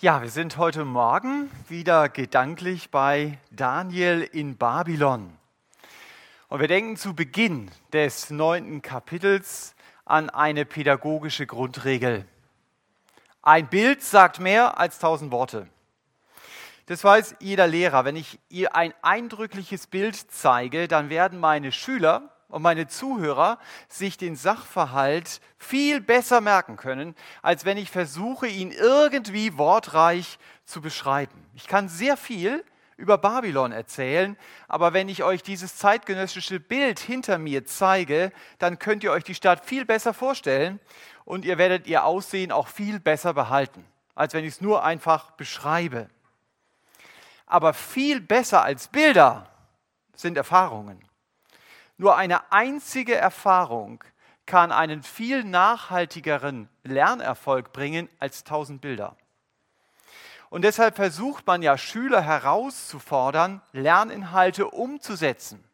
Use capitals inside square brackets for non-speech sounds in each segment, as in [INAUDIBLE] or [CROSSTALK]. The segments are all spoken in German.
Ja, wir sind heute Morgen wieder gedanklich bei Daniel in Babylon. Und wir denken zu Beginn des neunten Kapitels an eine pädagogische Grundregel. Ein Bild sagt mehr als tausend Worte. Das weiß jeder Lehrer. Wenn ich ihr ein eindrückliches Bild zeige, dann werden meine Schüler und meine Zuhörer sich den Sachverhalt viel besser merken können, als wenn ich versuche, ihn irgendwie wortreich zu beschreiben. Ich kann sehr viel über Babylon erzählen, aber wenn ich euch dieses zeitgenössische Bild hinter mir zeige, dann könnt ihr euch die Stadt viel besser vorstellen und ihr werdet ihr Aussehen auch viel besser behalten, als wenn ich es nur einfach beschreibe. Aber viel besser als Bilder sind Erfahrungen. Nur eine einzige Erfahrung kann einen viel nachhaltigeren Lernerfolg bringen als tausend Bilder. Und deshalb versucht man ja Schüler herauszufordern, Lerninhalte umzusetzen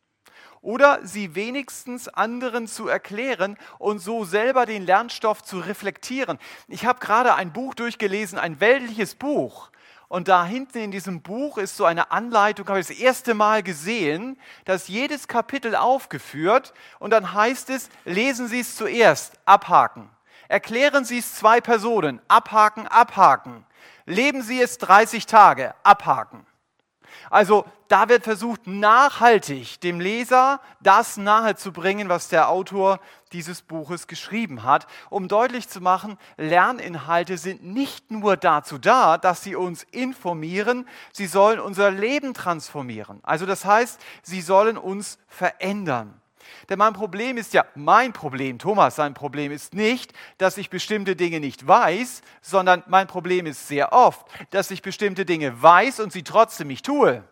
oder sie wenigstens anderen zu erklären und so selber den Lernstoff zu reflektieren. Ich habe gerade ein Buch durchgelesen, ein weltliches Buch, und da hinten in diesem Buch ist so eine Anleitung, habe ich das erste Mal gesehen, dass jedes Kapitel aufgeführt und dann heißt es, lesen Sie es zuerst, abhaken. Erklären Sie es zwei Personen, abhaken, abhaken. Leben Sie es 30 Tage, abhaken. Also da wird versucht, nachhaltig dem Leser das nahezubringen, was der Autor dieses Buches geschrieben hat, um deutlich zu machen, Lerninhalte sind nicht nur dazu da, dass sie uns informieren, sie sollen unser Leben transformieren. Also das heißt, sie sollen uns verändern. Denn mein Problem ist ja, mein Problem, Thomas, sein Problem ist nicht, dass ich bestimmte Dinge nicht weiß, sondern mein Problem ist sehr oft, dass ich bestimmte Dinge weiß und sie trotzdem nicht tue.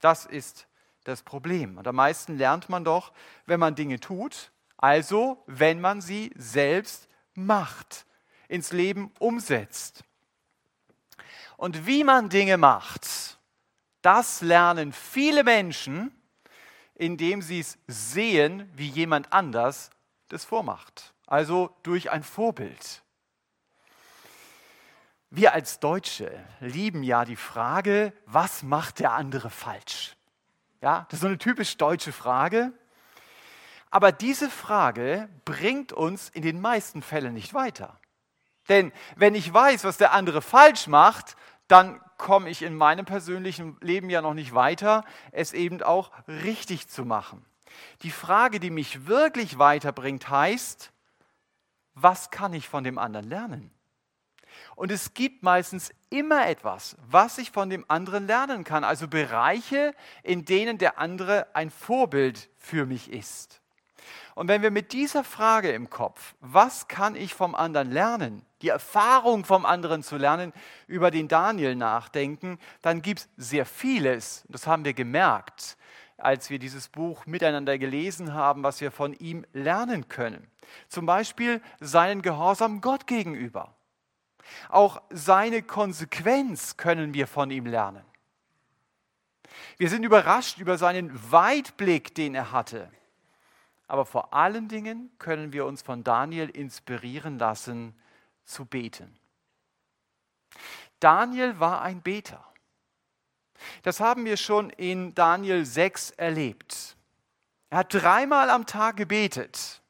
Das ist das Problem. Und am meisten lernt man doch, wenn man Dinge tut, also wenn man sie selbst macht, ins Leben umsetzt. Und wie man Dinge macht, das lernen viele Menschen, indem sie es sehen, wie jemand anders das vormacht. Also durch ein Vorbild. Wir als Deutsche lieben ja die Frage, was macht der andere falsch? Ja, das ist so eine typisch deutsche Frage. Aber diese Frage bringt uns in den meisten Fällen nicht weiter. Denn wenn ich weiß, was der andere falsch macht, dann komme ich in meinem persönlichen Leben ja noch nicht weiter, es eben auch richtig zu machen. Die Frage, die mich wirklich weiterbringt, heißt, was kann ich von dem anderen lernen? Und es gibt meistens immer etwas, was ich von dem anderen lernen kann. Also Bereiche, in denen der andere ein Vorbild für mich ist. Und wenn wir mit dieser Frage im Kopf, was kann ich vom anderen lernen, die Erfahrung vom anderen zu lernen, über den Daniel nachdenken, dann gibt es sehr vieles, das haben wir gemerkt, als wir dieses Buch miteinander gelesen haben, was wir von ihm lernen können. Zum Beispiel seinen Gehorsam Gott gegenüber. Auch seine Konsequenz können wir von ihm lernen. Wir sind überrascht über seinen Weitblick, den er hatte. Aber vor allen Dingen können wir uns von Daniel inspirieren lassen, zu beten. Daniel war ein Beter. Das haben wir schon in Daniel 6 erlebt. Er hat dreimal am Tag gebetet.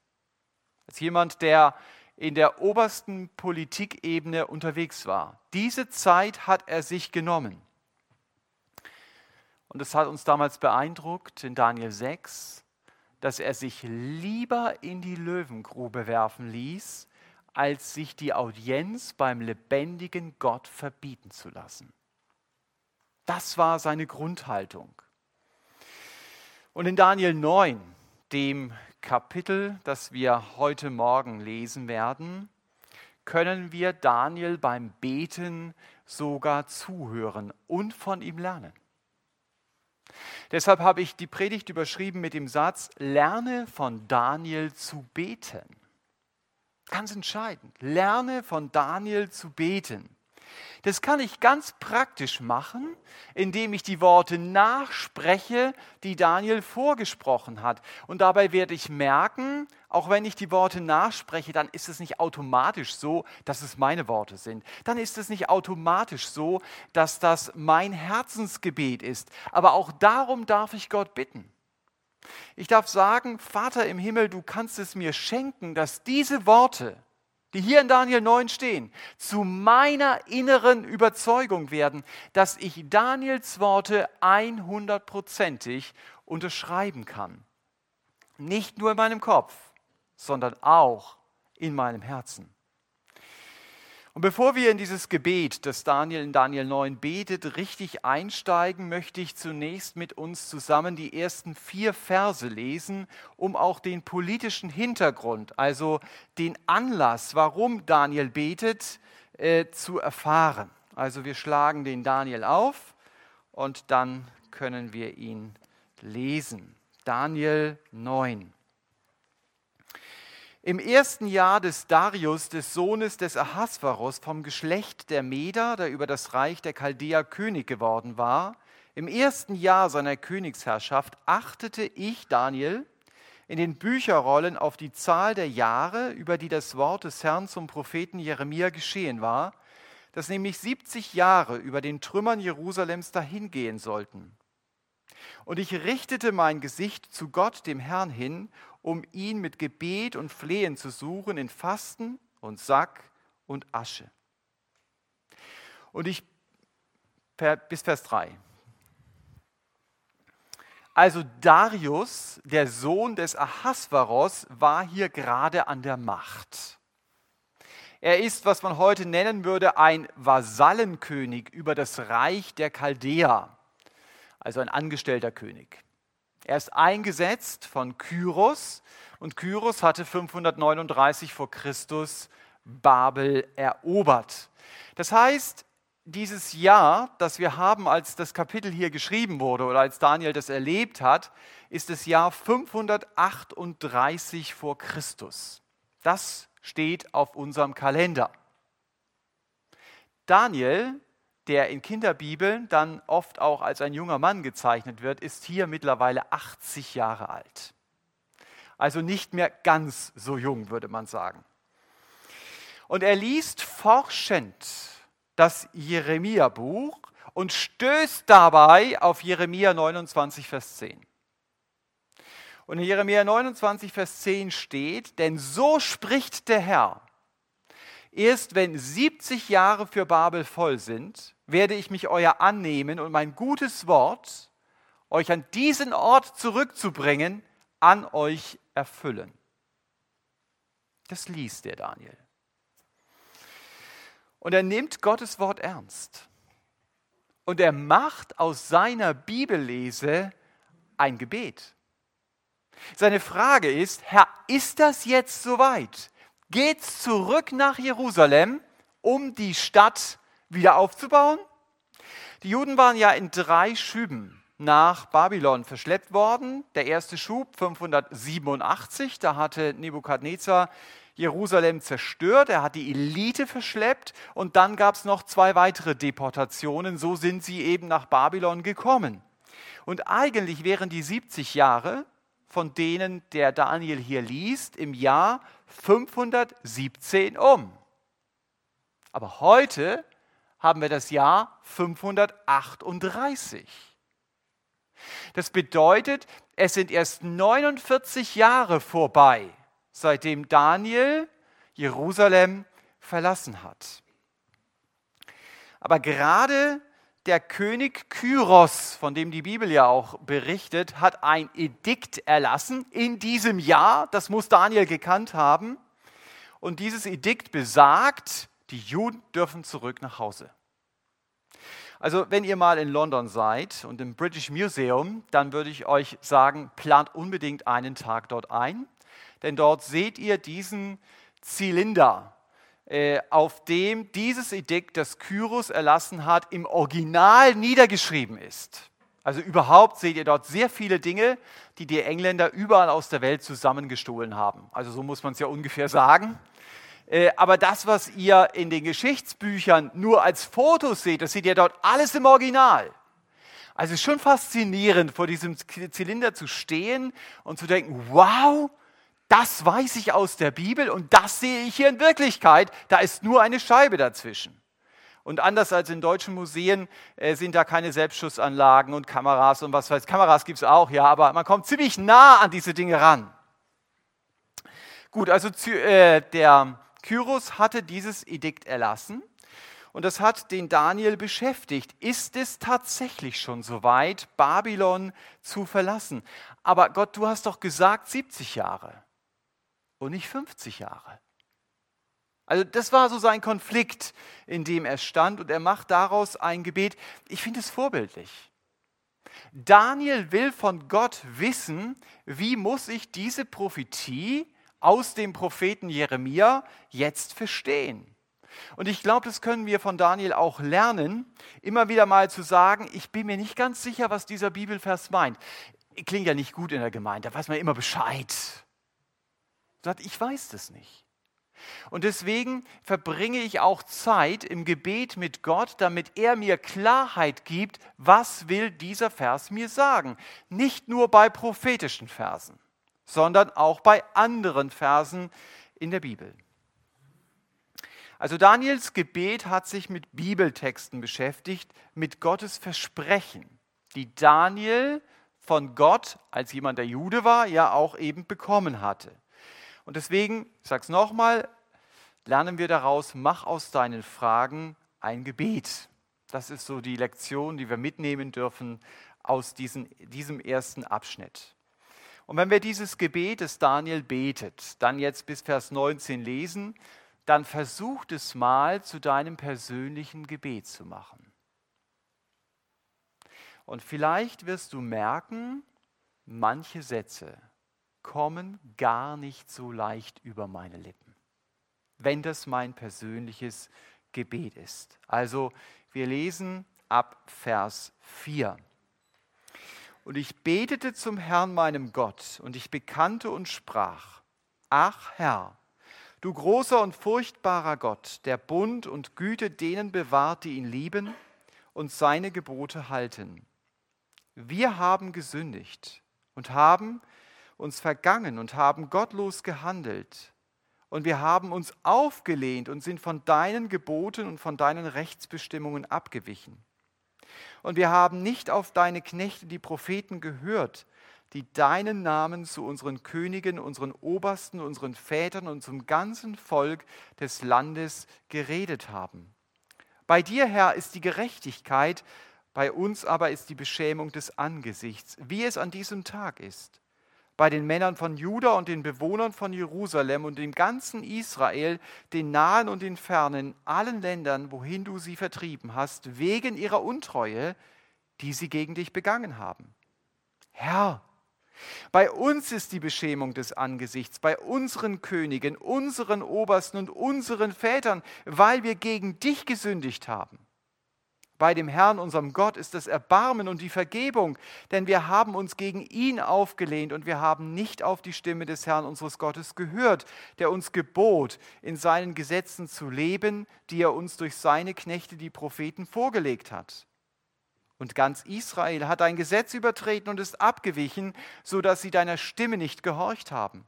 Als jemand, der in der obersten Politikebene unterwegs war. Diese Zeit hat er sich genommen. Und es hat uns damals beeindruckt in Daniel 6, dass er sich lieber in die Löwengrube werfen ließ, als sich die Audienz beim lebendigen Gott verbieten zu lassen. Das war seine Grundhaltung. Und in Daniel 9, dem Kapitel, das wir heute Morgen lesen werden, können wir Daniel beim Beten sogar zuhören und von ihm lernen. Deshalb habe ich die Predigt überschrieben mit dem Satz, lerne von Daniel zu beten. Ganz entscheidend, lerne von Daniel zu beten. Das kann ich ganz praktisch machen, indem ich die Worte nachspreche, die Daniel vorgesprochen hat. Und dabei werde ich merken, auch wenn ich die Worte nachspreche, dann ist es nicht automatisch so, dass es meine Worte sind. Dann ist es nicht automatisch so, dass das mein Herzensgebet ist. Aber auch darum darf ich Gott bitten. Ich darf sagen, Vater im Himmel, du kannst es mir schenken, dass diese Worte, die hier in Daniel 9 stehen, zu meiner inneren Überzeugung werden, dass ich Daniels Worte 100%ig unterschreiben kann. Nicht nur in meinem Kopf, sondern auch in meinem Herzen. Und bevor wir in dieses Gebet, das Daniel in Daniel 9 betet, richtig einsteigen, möchte ich zunächst mit uns zusammen die ersten vier Verse lesen, um auch den politischen Hintergrund, also den Anlass, warum Daniel betet, äh, zu erfahren. Also wir schlagen den Daniel auf und dann können wir ihn lesen. Daniel 9. Im ersten Jahr des Darius, des Sohnes des Ahasveros, vom Geschlecht der Meder, der über das Reich der Chaldea König geworden war, im ersten Jahr seiner Königsherrschaft achtete ich, Daniel, in den Bücherrollen auf die Zahl der Jahre, über die das Wort des Herrn zum Propheten Jeremia geschehen war, dass nämlich 70 Jahre über den Trümmern Jerusalems dahingehen sollten. Und ich richtete mein Gesicht zu Gott, dem Herrn, hin um ihn mit Gebet und Flehen zu suchen in Fasten und Sack und Asche. Und ich, bis Vers 3. Also Darius, der Sohn des Ahasveros, war hier gerade an der Macht. Er ist, was man heute nennen würde, ein Vasallenkönig über das Reich der Chaldea, also ein angestellter König. Er ist eingesetzt von Kyros und Kyros hatte 539 vor Christus Babel erobert. Das heißt, dieses Jahr, das wir haben, als das Kapitel hier geschrieben wurde oder als Daniel das erlebt hat, ist das Jahr 538 vor Christus. Das steht auf unserem Kalender. Daniel der in Kinderbibeln dann oft auch als ein junger Mann gezeichnet wird, ist hier mittlerweile 80 Jahre alt. Also nicht mehr ganz so jung, würde man sagen. Und er liest forschend das Jeremia-Buch und stößt dabei auf Jeremia 29, Vers 10. Und in Jeremia 29, Vers 10 steht, denn so spricht der Herr, Erst wenn 70 Jahre für Babel voll sind, werde ich mich euer annehmen und mein gutes Wort, euch an diesen Ort zurückzubringen, an euch erfüllen. Das liest der Daniel. Und er nimmt Gottes Wort ernst. Und er macht aus seiner Bibellese ein Gebet. Seine Frage ist, Herr, ist das jetzt soweit? geht zurück nach Jerusalem, um die Stadt wieder aufzubauen. Die Juden waren ja in drei Schüben nach Babylon verschleppt worden. Der erste Schub 587, da hatte Nebukadnezar Jerusalem zerstört, er hat die Elite verschleppt und dann gab es noch zwei weitere Deportationen. So sind sie eben nach Babylon gekommen. Und eigentlich wären die 70 Jahre, von denen der Daniel hier liest, im Jahr 517 um. Aber heute haben wir das Jahr 538. Das bedeutet, es sind erst 49 Jahre vorbei, seitdem Daniel Jerusalem verlassen hat. Aber gerade der König Kyros, von dem die Bibel ja auch berichtet, hat ein Edikt erlassen in diesem Jahr. Das muss Daniel gekannt haben. Und dieses Edikt besagt, die Juden dürfen zurück nach Hause. Also wenn ihr mal in London seid und im British Museum, dann würde ich euch sagen, plant unbedingt einen Tag dort ein, denn dort seht ihr diesen Zylinder, äh, auf dem dieses Edikt, das Kyros erlassen hat, im Original niedergeschrieben ist. Also überhaupt seht ihr dort sehr viele Dinge, die die Engländer überall aus der Welt zusammengestohlen haben. Also so muss man es ja ungefähr sagen. Äh, aber das, was ihr in den Geschichtsbüchern nur als Fotos seht, das seht ihr dort alles im Original. Also es ist schon faszinierend, vor diesem Zylinder zu stehen und zu denken, wow, das weiß ich aus der Bibel und das sehe ich hier in Wirklichkeit. Da ist nur eine Scheibe dazwischen. Und anders als in deutschen Museen äh, sind da keine Selbstschussanlagen und Kameras und was weiß Kameras gibt es auch, ja, aber man kommt ziemlich nah an diese Dinge ran. Gut, also äh, der Kyros hatte dieses Edikt erlassen und das hat den Daniel beschäftigt. Ist es tatsächlich schon soweit, Babylon zu verlassen? Aber Gott, du hast doch gesagt 70 Jahre und nicht 50 Jahre. Also das war so sein Konflikt, in dem er stand und er macht daraus ein Gebet. Ich finde es vorbildlich. Daniel will von Gott wissen, wie muss ich diese Prophetie aus dem Propheten Jeremia jetzt verstehen. Und ich glaube, das können wir von Daniel auch lernen, immer wieder mal zu sagen, ich bin mir nicht ganz sicher, was dieser Bibelvers meint. Klingt ja nicht gut in der Gemeinde, da weiß man immer Bescheid. Sagt, ich weiß das nicht. Und deswegen verbringe ich auch Zeit im Gebet mit Gott, damit er mir Klarheit gibt, was will dieser Vers mir sagen. Nicht nur bei prophetischen Versen sondern auch bei anderen Versen in der Bibel. Also Daniels Gebet hat sich mit Bibeltexten beschäftigt, mit Gottes Versprechen, die Daniel von Gott, als jemand der Jude war, ja auch eben bekommen hatte. Und deswegen, ich sage es nochmal, lernen wir daraus, mach aus deinen Fragen ein Gebet. Das ist so die Lektion, die wir mitnehmen dürfen aus diesen, diesem ersten Abschnitt. Und wenn wir dieses Gebet, das Daniel betet, dann jetzt bis Vers 19 lesen, dann versuch es mal zu deinem persönlichen Gebet zu machen. Und vielleicht wirst du merken, manche Sätze kommen gar nicht so leicht über meine Lippen, wenn das mein persönliches Gebet ist. Also wir lesen ab Vers 4. Und ich betete zum Herrn meinem Gott, und ich bekannte und sprach, Ach Herr, du großer und furchtbarer Gott, der Bund und Güte denen bewahrt, die ihn lieben und seine Gebote halten. Wir haben gesündigt und haben uns vergangen und haben gottlos gehandelt. Und wir haben uns aufgelehnt und sind von deinen Geboten und von deinen Rechtsbestimmungen abgewichen. Und wir haben nicht auf deine Knechte, die Propheten, gehört, die deinen Namen zu unseren Königen, unseren Obersten, unseren Vätern und zum ganzen Volk des Landes geredet haben. Bei dir, Herr, ist die Gerechtigkeit, bei uns aber ist die Beschämung des Angesichts, wie es an diesem Tag ist bei den Männern von Juda und den Bewohnern von Jerusalem und dem ganzen Israel, den nahen und den fernen, allen Ländern, wohin du sie vertrieben hast, wegen ihrer Untreue, die sie gegen dich begangen haben. Herr, bei uns ist die Beschämung des Angesichts, bei unseren Königen, unseren Obersten und unseren Vätern, weil wir gegen dich gesündigt haben. Bei dem Herrn, unserem Gott, ist das Erbarmen und die Vergebung, denn wir haben uns gegen ihn aufgelehnt und wir haben nicht auf die Stimme des Herrn unseres Gottes gehört, der uns gebot, in seinen Gesetzen zu leben, die er uns durch seine Knechte, die Propheten, vorgelegt hat. Und ganz Israel hat ein Gesetz übertreten und ist abgewichen, so dass sie deiner Stimme nicht gehorcht haben.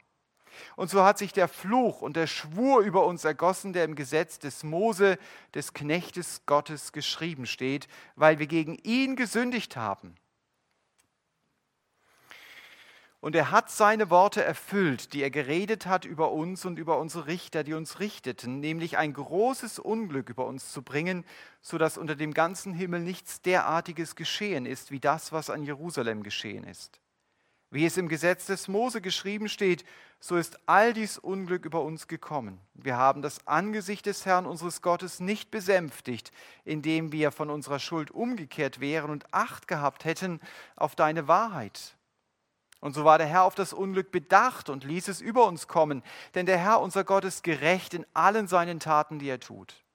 Und so hat sich der Fluch und der Schwur über uns ergossen, der im Gesetz des Mose, des Knechtes Gottes geschrieben steht, weil wir gegen ihn gesündigt haben. Und er hat seine Worte erfüllt, die er geredet hat über uns und über unsere Richter, die uns richteten, nämlich ein großes Unglück über uns zu bringen, so dass unter dem ganzen Himmel nichts derartiges geschehen ist, wie das, was an Jerusalem geschehen ist. Wie es im Gesetz des Mose geschrieben steht, so ist all dies Unglück über uns gekommen. Wir haben das Angesicht des Herrn unseres Gottes nicht besänftigt, indem wir von unserer Schuld umgekehrt wären und Acht gehabt hätten auf deine Wahrheit. Und so war der Herr auf das Unglück bedacht und ließ es über uns kommen, denn der Herr unser Gott ist gerecht in allen seinen Taten, die er tut.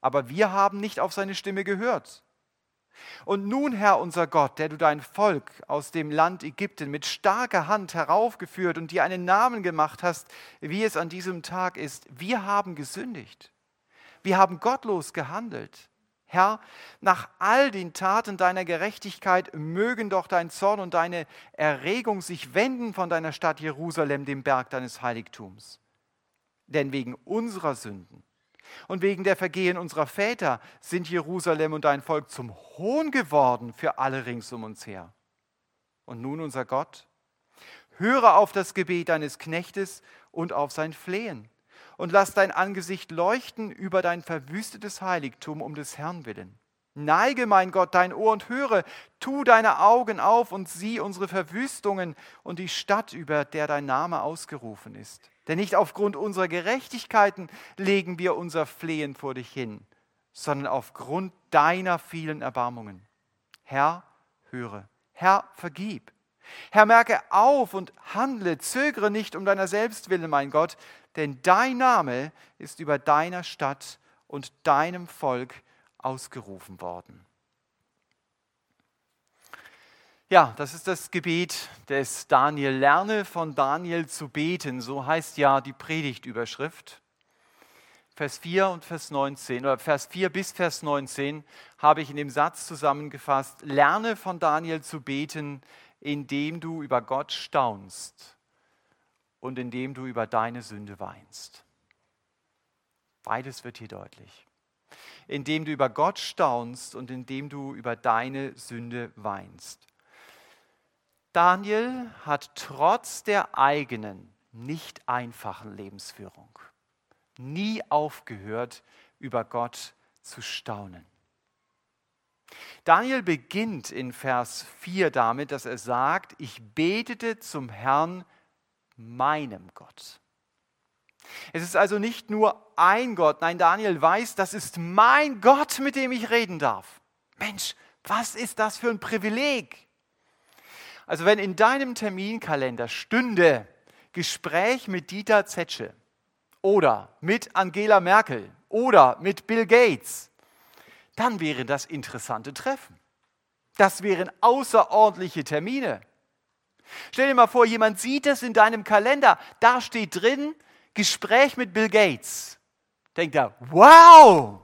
Aber wir haben nicht auf seine Stimme gehört. Und nun, Herr unser Gott, der du dein Volk aus dem Land Ägypten mit starker Hand heraufgeführt und dir einen Namen gemacht hast, wie es an diesem Tag ist, wir haben gesündigt. Wir haben gottlos gehandelt. Herr, nach all den Taten deiner Gerechtigkeit mögen doch dein Zorn und deine Erregung sich wenden von deiner Stadt Jerusalem, dem Berg deines Heiligtums. Denn wegen unserer Sünden und wegen der Vergehen unserer Väter sind Jerusalem und dein Volk zum Hohn geworden für alle rings um uns her. Und nun, unser Gott, höre auf das Gebet deines Knechtes und auf sein Flehen und lass dein Angesicht leuchten über dein verwüstetes Heiligtum um des Herrn willen. Neige, mein Gott, dein Ohr und höre, tu deine Augen auf und sieh unsere Verwüstungen und die Stadt, über der dein Name ausgerufen ist. Denn nicht aufgrund unserer Gerechtigkeiten legen wir unser Flehen vor dich hin, sondern aufgrund deiner vielen Erbarmungen. Herr, höre. Herr, vergib. Herr, merke auf und handle, zögere nicht um deiner selbst willen, mein Gott, denn dein Name ist über deiner Stadt und deinem Volk ausgerufen worden. Ja, das ist das Gebet des Daniel. Lerne von Daniel zu beten, so heißt ja die Predigtüberschrift. Vers 4 und Vers 19 oder Vers 4 bis Vers 19 habe ich in dem Satz zusammengefasst, lerne von Daniel zu beten, indem du über Gott staunst und indem du über deine Sünde weinst. Beides wird hier deutlich. Indem du über Gott staunst und indem du über deine Sünde weinst. Daniel hat trotz der eigenen, nicht einfachen Lebensführung nie aufgehört, über Gott zu staunen. Daniel beginnt in Vers 4 damit, dass er sagt, ich betete zum Herrn, meinem Gott. Es ist also nicht nur ein Gott, nein, Daniel weiß, das ist mein Gott, mit dem ich reden darf. Mensch, was ist das für ein Privileg? Also wenn in deinem Terminkalender stünde Gespräch mit Dieter Zetsche oder mit Angela Merkel oder mit Bill Gates, dann wären das interessante Treffen. Das wären außerordentliche Termine. Stell dir mal vor, jemand sieht es in deinem Kalender, da steht drin Gespräch mit Bill Gates. Denkt er, wow!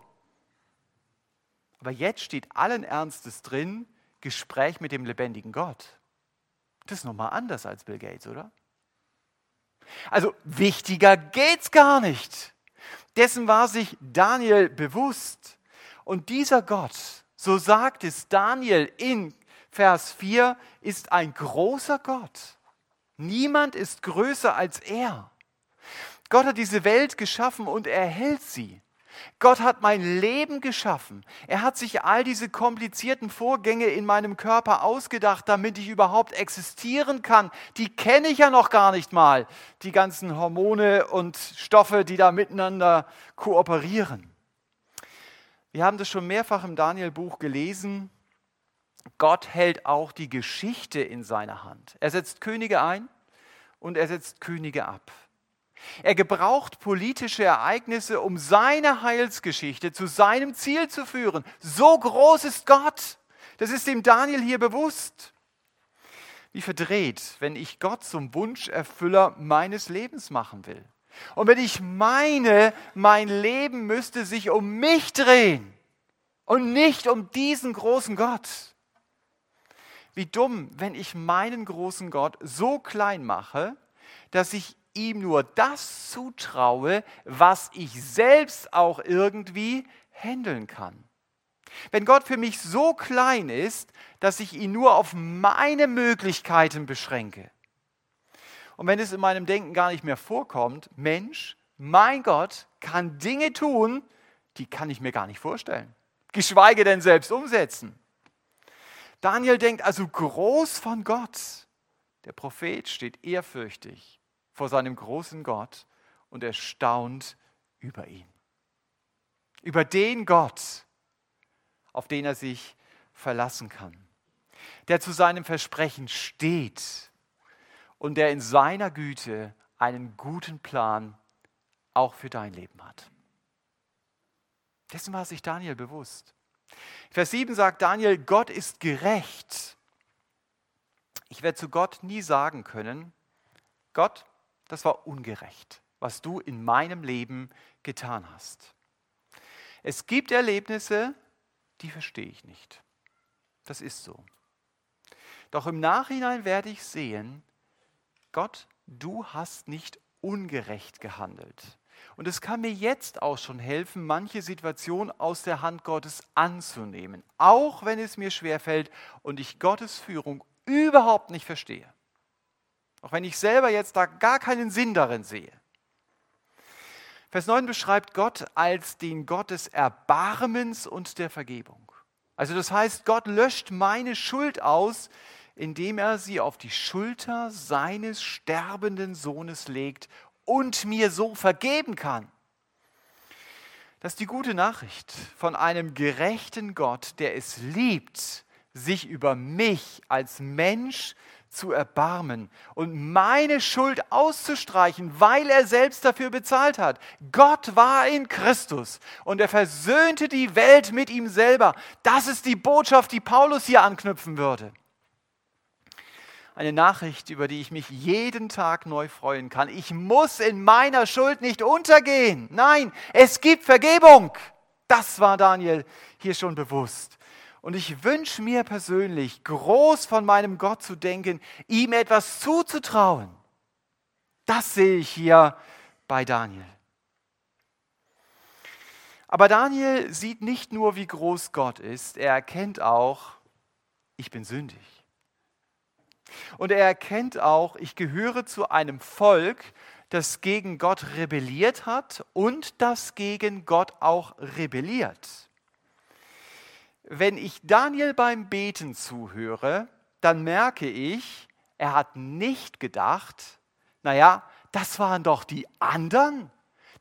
Aber jetzt steht allen Ernstes drin Gespräch mit dem lebendigen Gott. Das ist nochmal anders als Bill Gates, oder? Also wichtiger geht's gar nicht. Dessen war sich Daniel bewusst. Und dieser Gott, so sagt es Daniel in Vers 4, ist ein großer Gott. Niemand ist größer als er. Gott hat diese Welt geschaffen und er hält sie. Gott hat mein Leben geschaffen. Er hat sich all diese komplizierten Vorgänge in meinem Körper ausgedacht, damit ich überhaupt existieren kann. Die kenne ich ja noch gar nicht mal, die ganzen Hormone und Stoffe, die da miteinander kooperieren. Wir haben das schon mehrfach im Daniel-Buch gelesen. Gott hält auch die Geschichte in seiner Hand. Er setzt Könige ein und er setzt Könige ab. Er gebraucht politische Ereignisse, um seine Heilsgeschichte zu seinem Ziel zu führen. So groß ist Gott. Das ist dem Daniel hier bewusst. Wie verdreht, wenn ich Gott zum Wunscherfüller meines Lebens machen will. Und wenn ich meine, mein Leben müsste sich um mich drehen und nicht um diesen großen Gott. Wie dumm, wenn ich meinen großen Gott so klein mache, dass ich ihm nur das zutraue, was ich selbst auch irgendwie handeln kann. Wenn Gott für mich so klein ist, dass ich ihn nur auf meine Möglichkeiten beschränke. Und wenn es in meinem Denken gar nicht mehr vorkommt, Mensch, mein Gott kann Dinge tun, die kann ich mir gar nicht vorstellen. Geschweige denn selbst umsetzen. Daniel denkt also groß von Gott. Der Prophet steht ehrfürchtig vor seinem großen Gott und er staunt über ihn. Über den Gott, auf den er sich verlassen kann, der zu seinem Versprechen steht und der in seiner Güte einen guten Plan auch für dein Leben hat. Dessen war sich Daniel bewusst. Vers 7 sagt Daniel, Gott ist gerecht. Ich werde zu Gott nie sagen können, Gott, das war ungerecht, was du in meinem Leben getan hast. Es gibt Erlebnisse, die verstehe ich nicht. Das ist so. Doch im Nachhinein werde ich sehen, Gott, du hast nicht ungerecht gehandelt. Und es kann mir jetzt auch schon helfen, manche Situation aus der Hand Gottes anzunehmen, auch wenn es mir schwerfällt und ich Gottes Führung überhaupt nicht verstehe. Auch wenn ich selber jetzt da gar keinen Sinn darin sehe. Vers 9 beschreibt Gott als den Gott des Erbarmens und der Vergebung. Also das heißt, Gott löscht meine Schuld aus, indem er sie auf die Schulter seines sterbenden Sohnes legt und mir so vergeben kann. Das ist die gute Nachricht von einem gerechten Gott, der es liebt, sich über mich als Mensch zu erbarmen und meine Schuld auszustreichen, weil er selbst dafür bezahlt hat. Gott war in Christus und er versöhnte die Welt mit ihm selber. Das ist die Botschaft, die Paulus hier anknüpfen würde. Eine Nachricht, über die ich mich jeden Tag neu freuen kann. Ich muss in meiner Schuld nicht untergehen. Nein, es gibt Vergebung. Das war Daniel hier schon bewusst. Und ich wünsche mir persönlich, groß von meinem Gott zu denken, ihm etwas zuzutrauen. Das sehe ich hier bei Daniel. Aber Daniel sieht nicht nur, wie groß Gott ist, er erkennt auch, ich bin sündig. Und er erkennt auch, ich gehöre zu einem Volk, das gegen Gott rebelliert hat und das gegen Gott auch rebelliert wenn ich Daniel beim Beten zuhöre, dann merke ich, er hat nicht gedacht, naja, das waren doch die anderen,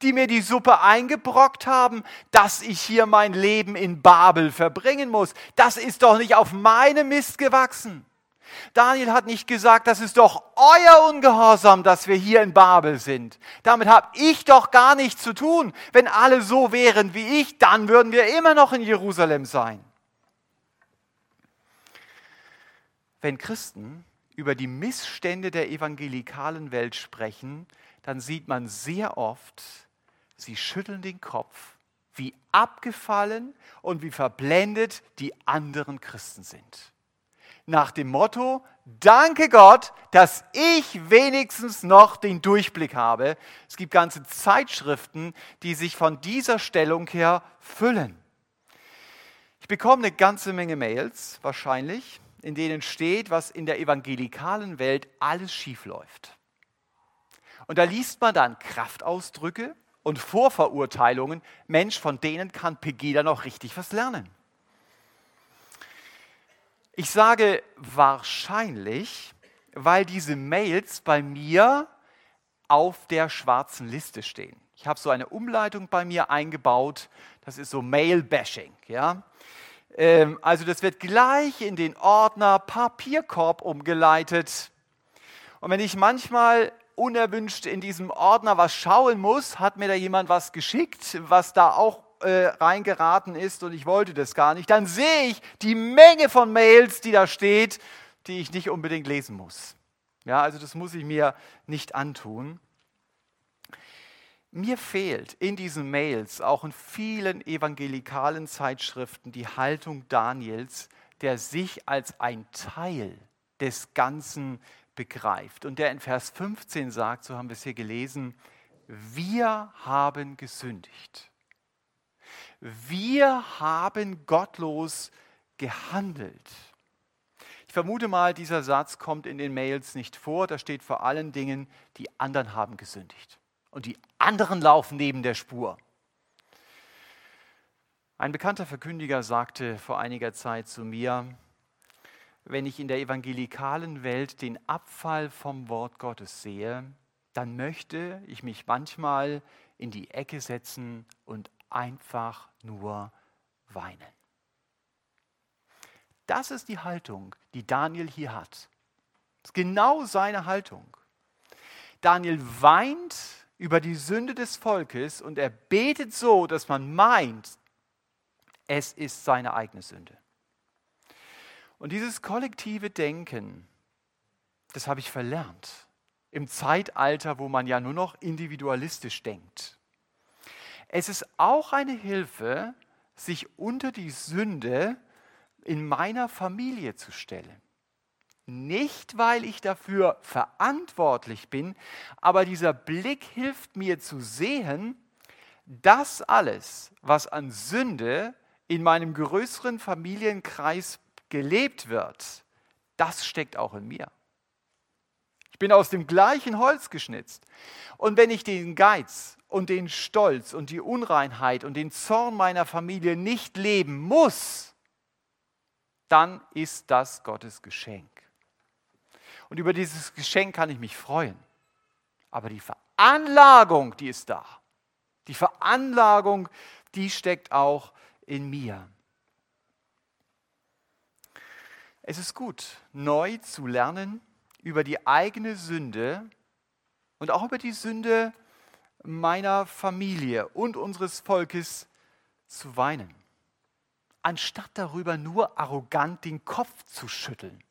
die mir die Suppe eingebrockt haben, dass ich hier mein Leben in Babel verbringen muss. Das ist doch nicht auf meine Mist gewachsen. Daniel hat nicht gesagt, das ist doch euer Ungehorsam, dass wir hier in Babel sind. Damit habe ich doch gar nichts zu tun. Wenn alle so wären wie ich, dann würden wir immer noch in Jerusalem sein. Wenn Christen über die Missstände der evangelikalen Welt sprechen, dann sieht man sehr oft, sie schütteln den Kopf, wie abgefallen und wie verblendet die anderen Christen sind. Nach dem Motto, danke Gott, dass ich wenigstens noch den Durchblick habe. Es gibt ganze Zeitschriften, die sich von dieser Stellung her füllen. Ich bekomme eine ganze Menge Mails, wahrscheinlich, in denen steht, was in der evangelikalen Welt alles schiefläuft. Und da liest man dann Kraftausdrücke und Vorverurteilungen. Mensch, von denen kann Pegida noch richtig was lernen. Ich sage wahrscheinlich, weil diese Mails bei mir auf der schwarzen Liste stehen. Ich habe so eine Umleitung bei mir eingebaut. Das ist so Mail-Bashing. Ja? Ähm, also das wird gleich in den Ordner Papierkorb umgeleitet. Und wenn ich manchmal unerwünscht in diesem Ordner was schauen muss, hat mir da jemand was geschickt, was da auch äh, reingeraten ist und ich wollte das gar nicht, dann sehe ich die Menge von Mails, die da steht, die ich nicht unbedingt lesen muss. Ja, also das muss ich mir nicht antun. Mir fehlt in diesen Mails, auch in vielen evangelikalen Zeitschriften, die Haltung Daniels, der sich als ein Teil des Ganzen begreift und der in Vers 15 sagt, so haben wir es hier gelesen, wir haben gesündigt. Wir haben gottlos gehandelt. Ich vermute mal, dieser Satz kommt in den Mails nicht vor. Da steht vor allen Dingen, die anderen haben gesündigt und die anderen laufen neben der Spur. Ein bekannter Verkündiger sagte vor einiger Zeit zu mir, wenn ich in der evangelikalen Welt den Abfall vom Wort Gottes sehe, dann möchte ich mich manchmal in die Ecke setzen und einfach nur weinen. Das ist die Haltung, die Daniel hier hat. Das ist genau seine Haltung. Daniel weint über die Sünde des Volkes und er betet so, dass man meint, Es ist seine eigene Sünde. Und dieses kollektive Denken, das habe ich verlernt im Zeitalter, wo man ja nur noch individualistisch denkt. Es ist auch eine Hilfe, sich unter die Sünde in meiner Familie zu stellen. Nicht, weil ich dafür verantwortlich bin, aber dieser Blick hilft mir zu sehen, dass alles, was an Sünde in meinem größeren Familienkreis gelebt wird, das steckt auch in mir. Ich bin aus dem gleichen Holz geschnitzt. Und wenn ich den Geiz und den Stolz und die Unreinheit und den Zorn meiner Familie nicht leben muss, dann ist das Gottes Geschenk. Und über dieses Geschenk kann ich mich freuen. Aber die Veranlagung, die ist da. Die Veranlagung, die steckt auch in mir. Es ist gut, neu zu lernen über die eigene Sünde und auch über die Sünde meiner Familie und unseres Volkes zu weinen, anstatt darüber nur arrogant den Kopf zu schütteln.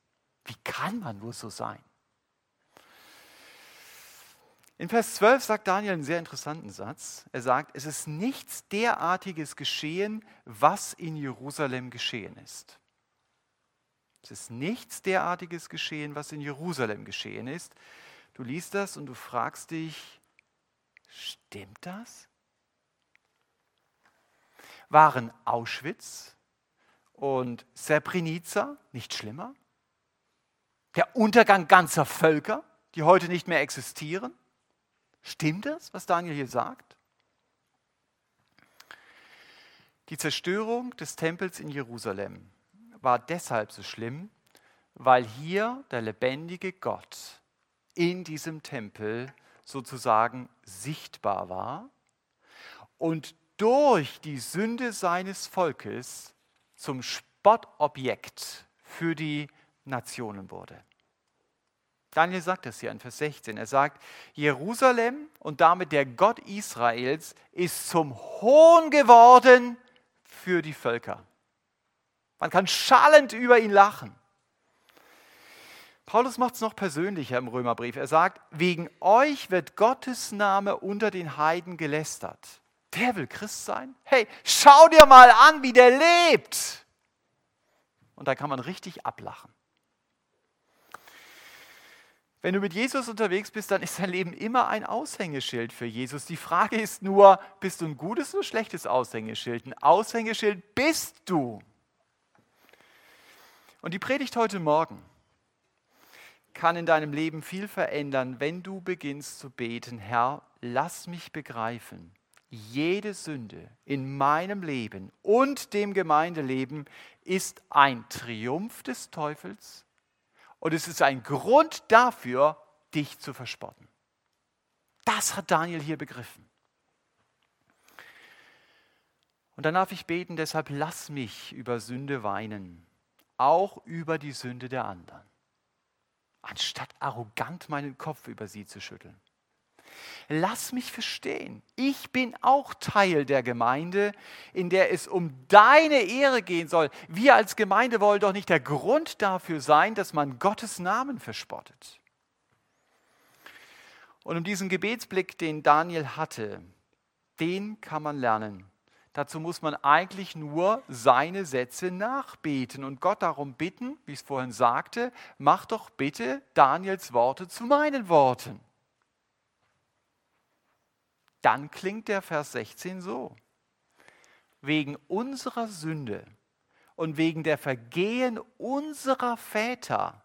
Wie kann man nur so sein? In Vers 12 sagt Daniel einen sehr interessanten Satz. Er sagt, es ist nichts derartiges geschehen, was in Jerusalem geschehen ist. Es ist nichts derartiges geschehen, was in Jerusalem geschehen ist. Du liest das und du fragst dich, stimmt das? Waren Auschwitz und Srebrenica nicht schlimmer? Der Untergang ganzer Völker, die heute nicht mehr existieren? Stimmt das, was Daniel hier sagt? Die Zerstörung des Tempels in Jerusalem war deshalb so schlimm, weil hier der lebendige Gott in diesem Tempel sozusagen sichtbar war und durch die Sünde seines Volkes zum Spottobjekt für die Nationen wurde. Daniel sagt das hier in Vers 16. Er sagt, Jerusalem und damit der Gott Israels ist zum Hohn geworden für die Völker. Man kann schallend über ihn lachen. Paulus macht es noch persönlicher im Römerbrief. Er sagt, wegen euch wird Gottes Name unter den Heiden gelästert. Der will Christ sein? Hey, schau dir mal an, wie der lebt. Und da kann man richtig ablachen. Wenn du mit Jesus unterwegs bist, dann ist dein Leben immer ein Aushängeschild für Jesus. Die Frage ist nur, bist du ein gutes oder schlechtes Aushängeschild? Ein Aushängeschild bist du. Und die Predigt heute Morgen kann in deinem Leben viel verändern, wenn du beginnst zu beten, Herr, lass mich begreifen, jede Sünde in meinem Leben und dem Gemeindeleben ist ein Triumph des Teufels und es ist ein Grund dafür, dich zu verspotten. Das hat Daniel hier begriffen. Und dann darf ich beten, deshalb lass mich über Sünde weinen, auch über die Sünde der anderen, anstatt arrogant meinen Kopf über sie zu schütteln. Lass mich verstehen, ich bin auch Teil der Gemeinde, in der es um deine Ehre gehen soll. Wir als Gemeinde wollen doch nicht der Grund dafür sein, dass man Gottes Namen verspottet. Und um diesen Gebetsblick, den Daniel hatte, den kann man lernen. Dazu muss man eigentlich nur seine Sätze nachbeten und Gott darum bitten, wie ich es vorhin sagte, mach doch bitte Daniels Worte zu meinen Worten dann klingt der Vers 16 so. Wegen unserer Sünde und wegen der Vergehen unserer Väter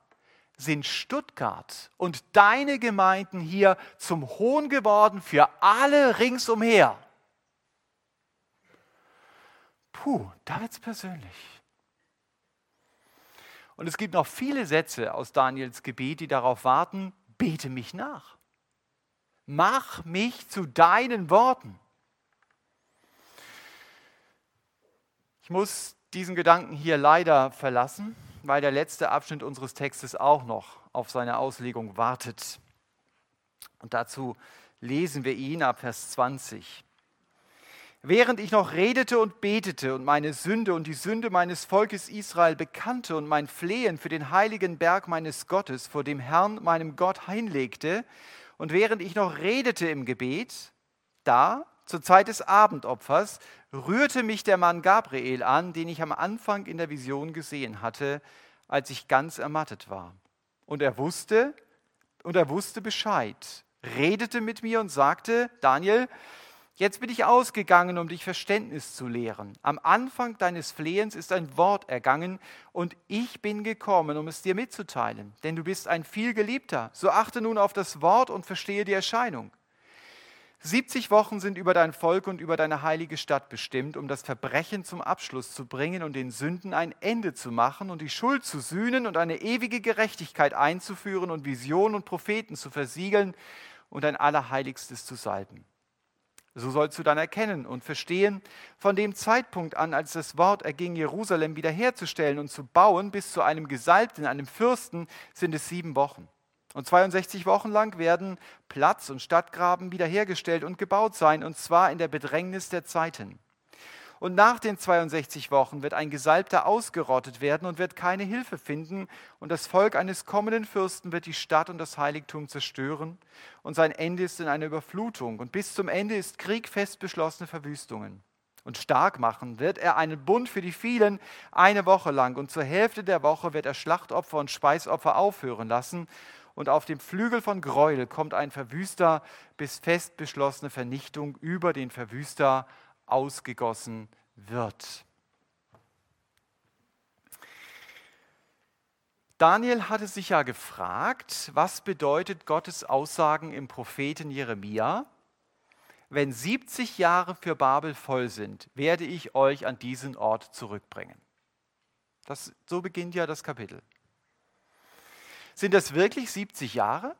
sind Stuttgart und deine Gemeinden hier zum Hohn geworden für alle ringsumher. Puh, da wird es persönlich. Und es gibt noch viele Sätze aus Daniels Gebet, die darauf warten, bete mich nach mach mich zu deinen Worten. Ich muss diesen Gedanken hier leider verlassen, weil der letzte Abschnitt unseres Textes auch noch auf seine Auslegung wartet. Und dazu lesen wir ihn ab Vers 20. Während ich noch redete und betete und meine Sünde und die Sünde meines Volkes Israel bekannte und mein Flehen für den heiligen Berg meines Gottes vor dem Herrn, meinem Gott, hinlegte, und während ich noch redete im Gebet, da, zur Zeit des Abendopfers, rührte mich der Mann Gabriel an, den ich am Anfang in der Vision gesehen hatte, als ich ganz ermattet war. Und er wusste, und er wusste Bescheid, redete mit mir und sagte, Daniel, Jetzt bin ich ausgegangen, um dich Verständnis zu lehren. Am Anfang deines Flehens ist ein Wort ergangen und ich bin gekommen, um es dir mitzuteilen. Denn du bist ein vielgeliebter. So achte nun auf das Wort und verstehe die Erscheinung. 70 Wochen sind über dein Volk und über deine heilige Stadt bestimmt, um das Verbrechen zum Abschluss zu bringen und den Sünden ein Ende zu machen und die Schuld zu sühnen und eine ewige Gerechtigkeit einzuführen und Visionen und Propheten zu versiegeln und ein Allerheiligstes zu salben. So sollst du dann erkennen und verstehen, von dem Zeitpunkt an, als das Wort erging, Jerusalem wiederherzustellen und zu bauen, bis zu einem Gesalbten, einem Fürsten, sind es sieben Wochen. Und 62 Wochen lang werden Platz und Stadtgraben wiederhergestellt und gebaut sein, und zwar in der Bedrängnis der Zeiten. Und nach den 62 Wochen wird ein Gesalbter ausgerottet werden und wird keine Hilfe finden. Und das Volk eines kommenden Fürsten wird die Stadt und das Heiligtum zerstören. Und sein Ende ist in einer Überflutung. Und bis zum Ende ist Krieg fest beschlossene Verwüstungen. Und stark machen wird er einen Bund für die vielen eine Woche lang. Und zur Hälfte der Woche wird er Schlachtopfer und Speisopfer aufhören lassen. Und auf dem Flügel von Gräuel kommt ein Verwüster, bis fest beschlossene Vernichtung über den Verwüster ausgegossen wird. Daniel hatte sich ja gefragt, was bedeutet Gottes Aussagen im Propheten Jeremia? Wenn 70 Jahre für Babel voll sind, werde ich euch an diesen Ort zurückbringen. Das, so beginnt ja das Kapitel. Sind das wirklich 70 Jahre?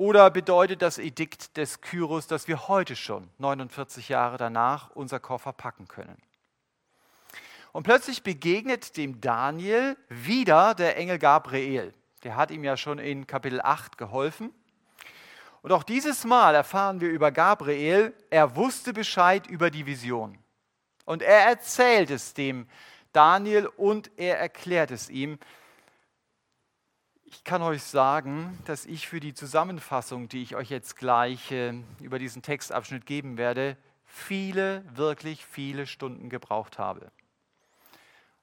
Oder bedeutet das Edikt des Kyros, dass wir heute schon, 49 Jahre danach, unser Koffer packen können? Und plötzlich begegnet dem Daniel wieder der Engel Gabriel. Der hat ihm ja schon in Kapitel 8 geholfen. Und auch dieses Mal erfahren wir über Gabriel, er wusste Bescheid über die Vision. Und er erzählt es dem Daniel und er erklärt es ihm. Ich kann euch sagen, dass ich für die Zusammenfassung, die ich euch jetzt gleich äh, über diesen Textabschnitt geben werde, viele, wirklich viele Stunden gebraucht habe.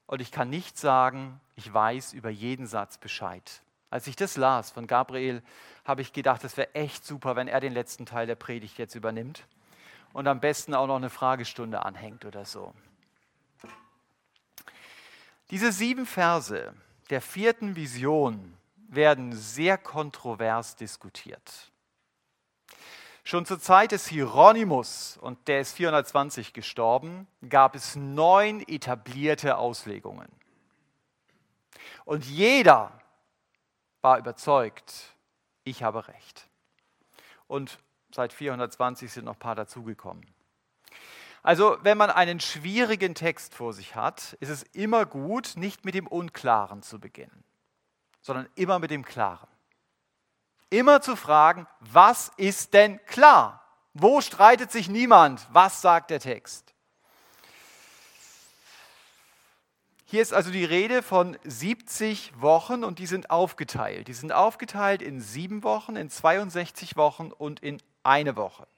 Und ich kann nicht sagen, ich weiß über jeden Satz Bescheid. Als ich das las von Gabriel, habe ich gedacht, das wäre echt super, wenn er den letzten Teil der Predigt jetzt übernimmt und am besten auch noch eine Fragestunde anhängt oder so. Diese sieben Verse der vierten Vision werden sehr kontrovers diskutiert. Schon zur Zeit des Hieronymus, und der ist 420 gestorben, gab es neun etablierte Auslegungen. Und jeder war überzeugt, ich habe recht. Und seit 420 sind noch ein paar dazugekommen. Also wenn man einen schwierigen Text vor sich hat, ist es immer gut, nicht mit dem Unklaren zu beginnen sondern immer mit dem Klaren. Immer zu fragen, was ist denn klar? Wo streitet sich niemand? Was sagt der Text? Hier ist also die Rede von 70 Wochen und die sind aufgeteilt. Die sind aufgeteilt in sieben Wochen, in 62 Wochen und in eine Woche.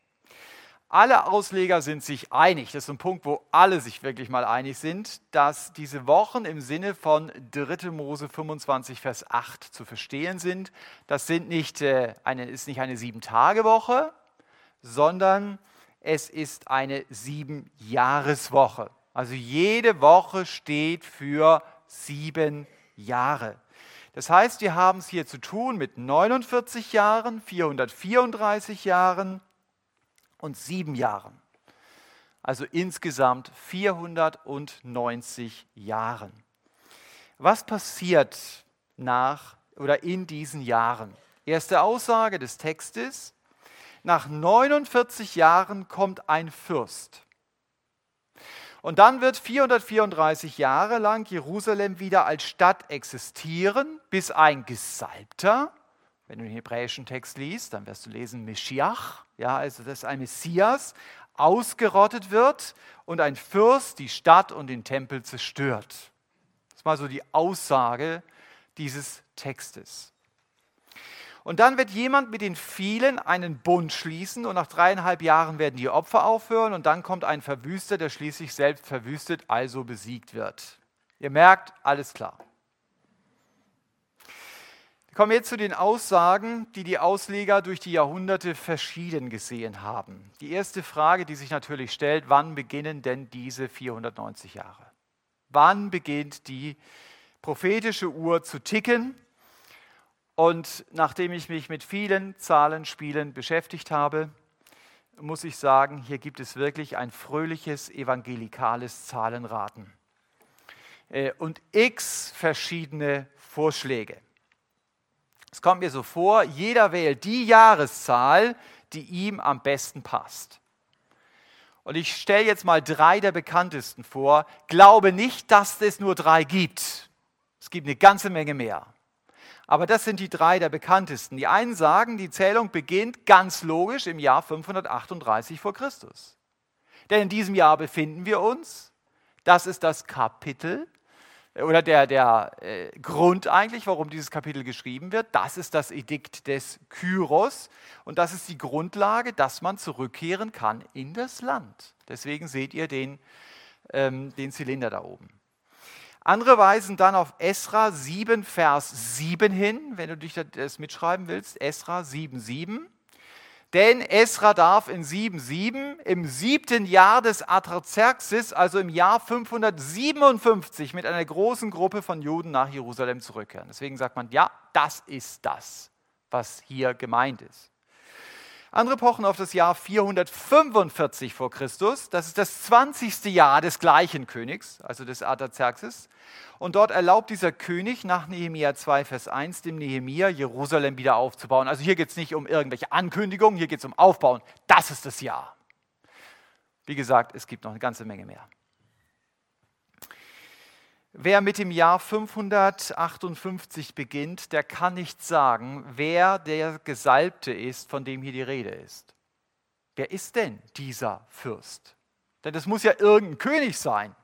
Alle Ausleger sind sich einig, das ist ein Punkt, wo alle sich wirklich mal einig sind, dass diese Wochen im Sinne von 3. Mose 25, Vers 8 zu verstehen sind. Das sind nicht äh, eine, ist nicht eine Sieben-Tage-Woche, sondern es ist eine Sieben-Jahres-Woche. Also jede Woche steht für sieben Jahre. Das heißt, wir haben es hier zu tun mit 49 Jahren, 434 Jahren, und sieben Jahren. Also insgesamt 490 Jahren. Was passiert nach oder in diesen Jahren? Erste Aussage des Textes. Nach 49 Jahren kommt ein Fürst. Und dann wird 434 Jahre lang Jerusalem wieder als Stadt existieren, bis ein Gesalbter, wenn du den hebräischen Text liest, dann wirst du lesen Meschiach, ja, also das ist ein Messias, ausgerottet wird und ein Fürst die Stadt und den Tempel zerstört. Das ist mal so die Aussage dieses Textes. Und dann wird jemand mit den vielen einen Bund schließen und nach dreieinhalb Jahren werden die Opfer aufhören und dann kommt ein Verwüster, der schließlich selbst verwüstet, also besiegt wird. Ihr merkt, alles klar. Wir kommen jetzt zu den Aussagen, die die Ausleger durch die Jahrhunderte verschieden gesehen haben. Die erste Frage, die sich natürlich stellt, wann beginnen denn diese 490 Jahre? Wann beginnt die prophetische Uhr zu ticken? Und nachdem ich mich mit vielen Zahlenspielen beschäftigt habe, muss ich sagen, hier gibt es wirklich ein fröhliches evangelikales Zahlenraten äh, und x verschiedene Vorschläge. Es kommt mir so vor, jeder wählt die Jahreszahl, die ihm am besten passt. Und ich stelle jetzt mal drei der bekanntesten vor. Glaube nicht, dass es nur drei gibt. Es gibt eine ganze Menge mehr. Aber das sind die drei der bekanntesten. Die einen sagen, die Zählung beginnt ganz logisch im Jahr 538 vor Christus. Denn in diesem Jahr befinden wir uns. Das ist das Kapitel oder der, der äh, Grund eigentlich, warum dieses Kapitel geschrieben wird. Das ist das Edikt des Kyros und das ist die Grundlage, dass man zurückkehren kann in das Land. Deswegen seht ihr den, ähm, den Zylinder da oben. Andere weisen dann auf Esra 7, Vers 7 hin, wenn du dich das mitschreiben willst. Esra 7, 7. Denn Esra darf in 7,7 im siebten Jahr des Artaxerxes, also im Jahr 557, mit einer großen Gruppe von Juden nach Jerusalem zurückkehren. Deswegen sagt man, ja, das ist das, was hier gemeint ist. Andere pochen auf das Jahr 445 vor Christus. Das ist das 20. Jahr des gleichen Königs, also des Artaxerxes. Und dort erlaubt dieser König nach Nehemia 2, Vers 1 dem Nehemia Jerusalem wieder aufzubauen. Also hier geht es nicht um irgendwelche Ankündigungen, hier geht es um Aufbauen. Das ist das Jahr. Wie gesagt, es gibt noch eine ganze Menge mehr. Wer mit dem Jahr 558 beginnt, der kann nicht sagen, wer der Gesalbte ist, von dem hier die Rede ist. Wer ist denn dieser Fürst? Denn es muss ja irgendein König sein.